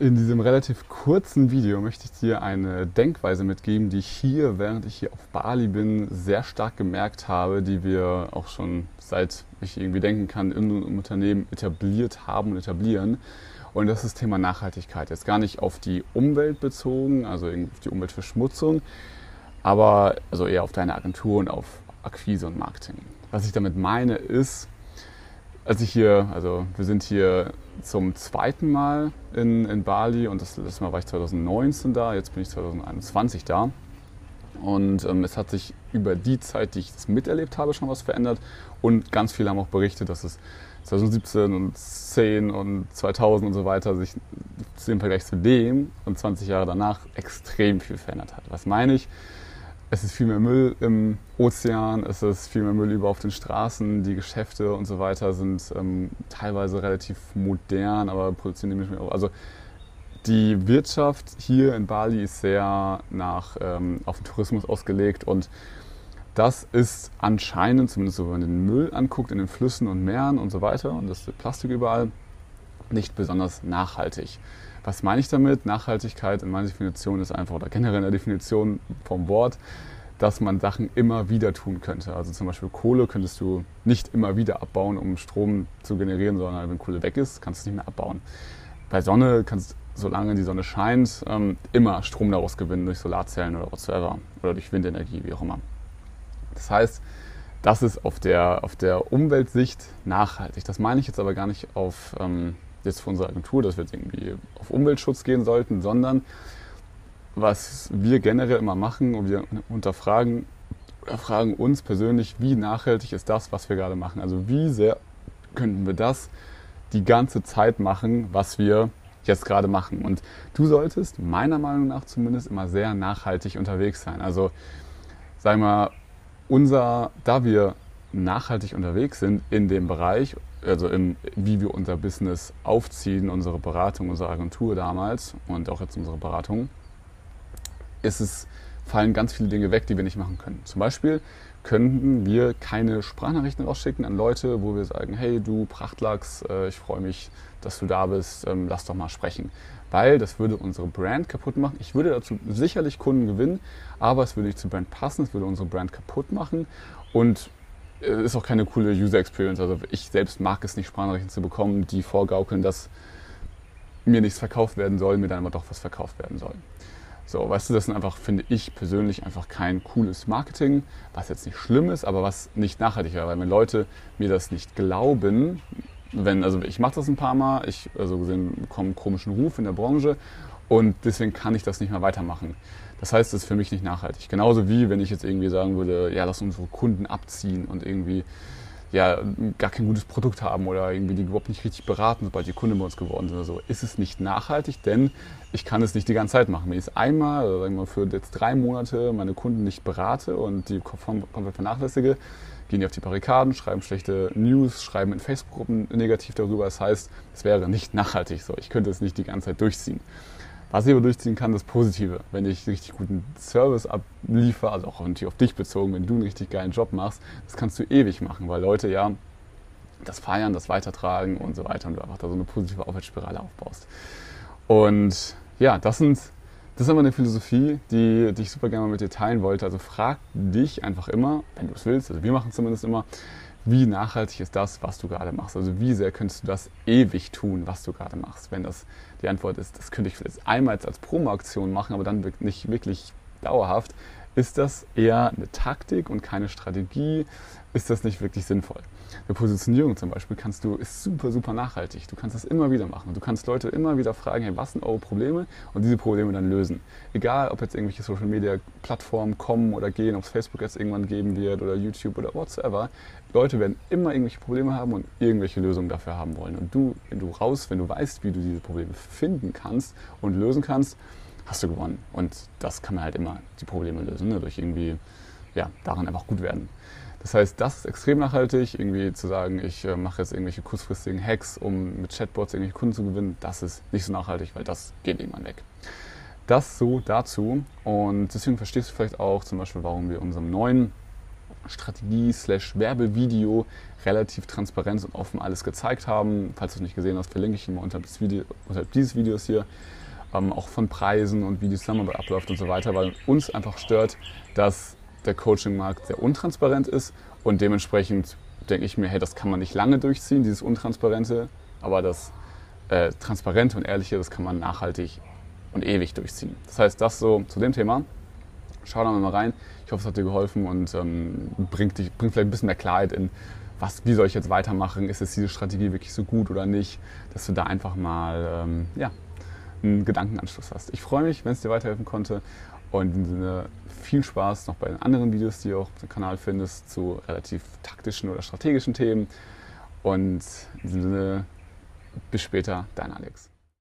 In diesem relativ kurzen Video möchte ich dir eine Denkweise mitgeben, die ich hier, während ich hier auf Bali bin, sehr stark gemerkt habe, die wir auch schon seit ich irgendwie denken kann, in einem Unternehmen etabliert haben und etablieren. Und das ist das Thema Nachhaltigkeit. Jetzt gar nicht auf die Umwelt bezogen, also auf die Umweltverschmutzung, aber also eher auf deine Agentur und auf Akquise und Marketing. Was ich damit meine ist, als ich hier, also wir sind hier zum zweiten Mal in, in Bali und das letzte Mal war ich 2019 da, jetzt bin ich 2021 da. Und ähm, es hat sich über die Zeit, die ich das miterlebt habe, schon was verändert. Und ganz viele haben auch berichtet, dass es 2017 und 10 und 2000 und so weiter sich im Vergleich zu dem und 20 Jahre danach extrem viel verändert hat. Was meine ich? Es ist viel mehr Müll im Ozean, es ist viel mehr Müll über auf den Straßen, die Geschäfte und so weiter sind ähm, teilweise relativ modern, aber produzieren nämlich mehr. Also die Wirtschaft hier in Bali ist sehr nach, ähm, auf den Tourismus ausgelegt und das ist anscheinend, zumindest wenn man den Müll anguckt in den Flüssen und Meeren und so weiter und das Plastik überall, nicht besonders nachhaltig. Was meine ich damit? Nachhaltigkeit in meiner Definition ist einfach, oder generell in der Definition vom Wort, dass man Sachen immer wieder tun könnte. Also zum Beispiel Kohle könntest du nicht immer wieder abbauen, um Strom zu generieren, sondern wenn Kohle weg ist, kannst du es nicht mehr abbauen. Bei Sonne kannst du, solange die Sonne scheint, ähm, immer Strom daraus gewinnen durch Solarzellen oder whatsoever oder durch Windenergie, wie auch immer. Das heißt, das ist auf der, auf der Umweltsicht nachhaltig. Das meine ich jetzt aber gar nicht auf ähm, jetzt für unsere Agentur, dass wir jetzt irgendwie auf Umweltschutz gehen sollten, sondern was wir generell immer machen und wir unterfragen oder fragen uns persönlich, wie nachhaltig ist das, was wir gerade machen? Also wie sehr könnten wir das die ganze Zeit machen, was wir jetzt gerade machen? Und du solltest meiner Meinung nach zumindest immer sehr nachhaltig unterwegs sein. Also sagen wir, unser, da wir nachhaltig unterwegs sind in dem Bereich also im, wie wir unser Business aufziehen, unsere Beratung, unsere Agentur damals und auch jetzt unsere Beratung, ist es, fallen ganz viele Dinge weg, die wir nicht machen können. Zum Beispiel könnten wir keine Sprachnachrichten rausschicken an Leute, wo wir sagen, hey du Prachtlachs, äh, ich freue mich, dass du da bist, ähm, lass doch mal sprechen. Weil das würde unsere Brand kaputt machen. Ich würde dazu sicherlich Kunden gewinnen, aber es würde nicht zur Brand passen, es würde unsere Brand kaputt machen. Und ist auch keine coole User Experience. Also ich selbst mag es nicht, Sprachnachrichten zu bekommen, die vorgaukeln, dass mir nichts verkauft werden soll, mir dann aber doch was verkauft werden soll. So, weißt du, das sind einfach, finde ich persönlich, einfach kein cooles Marketing, was jetzt nicht schlimm ist, aber was nicht nachhaltig wäre. Weil wenn Leute mir das nicht glauben, wenn, also ich mache das ein paar Mal, ich also gesehen bekomme einen komischen Ruf in der Branche und deswegen kann ich das nicht mehr weitermachen. Das heißt, es ist für mich nicht nachhaltig. Genauso wie wenn ich jetzt irgendwie sagen würde, ja, lass unsere Kunden abziehen und irgendwie ja, gar kein gutes Produkt haben oder irgendwie die überhaupt nicht richtig beraten, sobald die Kunden bei uns geworden sind oder so, ist es nicht nachhaltig, denn ich kann es nicht die ganze Zeit machen. Wenn ich es einmal, oder sagen wir für jetzt drei Monate meine Kunden nicht berate und die komplett vernachlässige, gehen die auf die Barrikaden, schreiben schlechte News, schreiben in Facebook-Gruppen negativ darüber. Das heißt, es wäre nicht nachhaltig so. Ich könnte es nicht die ganze Zeit durchziehen. Was ich aber durchziehen kann, das Positive. Wenn ich richtig guten Service abliefere, also auch auf dich bezogen, wenn du einen richtig geilen Job machst, das kannst du ewig machen, weil Leute ja das feiern, das weitertragen und so weiter und du einfach da so eine positive Aufwärtsspirale aufbaust. Und ja, das sind das ist aber eine Philosophie, die, die ich super gerne mal mit dir teilen wollte. Also frag dich einfach immer, wenn du es willst, also wir machen es zumindest immer, wie nachhaltig ist das, was du gerade machst? Also wie sehr könntest du das ewig tun, was du gerade machst? Wenn das die Antwort ist, das könnte ich vielleicht einmal als Promo-Aktion machen, aber dann nicht wirklich dauerhaft, ist das eher eine Taktik und keine Strategie? Ist das nicht wirklich sinnvoll? Eine Positionierung zum Beispiel kannst du, ist super, super nachhaltig. Du kannst das immer wieder machen. Du kannst Leute immer wieder fragen, hey, was sind eure Probleme? Und diese Probleme dann lösen. Egal, ob jetzt irgendwelche Social Media Plattformen kommen oder gehen, ob es Facebook jetzt irgendwann geben wird oder YouTube oder whatsoever. Leute werden immer irgendwelche Probleme haben und irgendwelche Lösungen dafür haben wollen. Und du, wenn du raus, wenn du weißt, wie du diese Probleme finden kannst und lösen kannst, hast du gewonnen. Und das kann man halt immer die Probleme lösen, ne? durch irgendwie, ja, daran einfach gut werden. Das heißt, das ist extrem nachhaltig, irgendwie zu sagen, ich äh, mache jetzt irgendwelche kurzfristigen Hacks, um mit Chatbots irgendwelche Kunden zu gewinnen, das ist nicht so nachhaltig, weil das geht irgendwann weg. Das so dazu. Und deswegen verstehst du vielleicht auch zum Beispiel, warum wir unserem neuen Strategie slash Werbevideo relativ transparent und offen alles gezeigt haben. Falls du es nicht gesehen hast, verlinke ich des Video, unterhalb dieses Videos hier. Ähm, auch von Preisen und wie die Zusammenarbeit abläuft und so weiter, weil uns einfach stört, dass der Coaching-Markt sehr untransparent ist und dementsprechend denke ich mir, hey, das kann man nicht lange durchziehen, dieses Untransparente, aber das äh, Transparente und Ehrliche, das kann man nachhaltig und ewig durchziehen. Das heißt, das so zu dem Thema. Schau da mal rein. Ich hoffe, es hat dir geholfen und ähm, bringt, dich, bringt vielleicht ein bisschen mehr Klarheit in, was, wie soll ich jetzt weitermachen? Ist jetzt diese Strategie wirklich so gut oder nicht? Dass du da einfach mal ähm, ja, einen Gedankenanschluss hast. Ich freue mich, wenn es dir weiterhelfen konnte. Und in Sinne viel Spaß noch bei den anderen Videos, die du auf dem Kanal findest, zu relativ taktischen oder strategischen Themen. Und in diesem Sinne, bis später, dein Alex.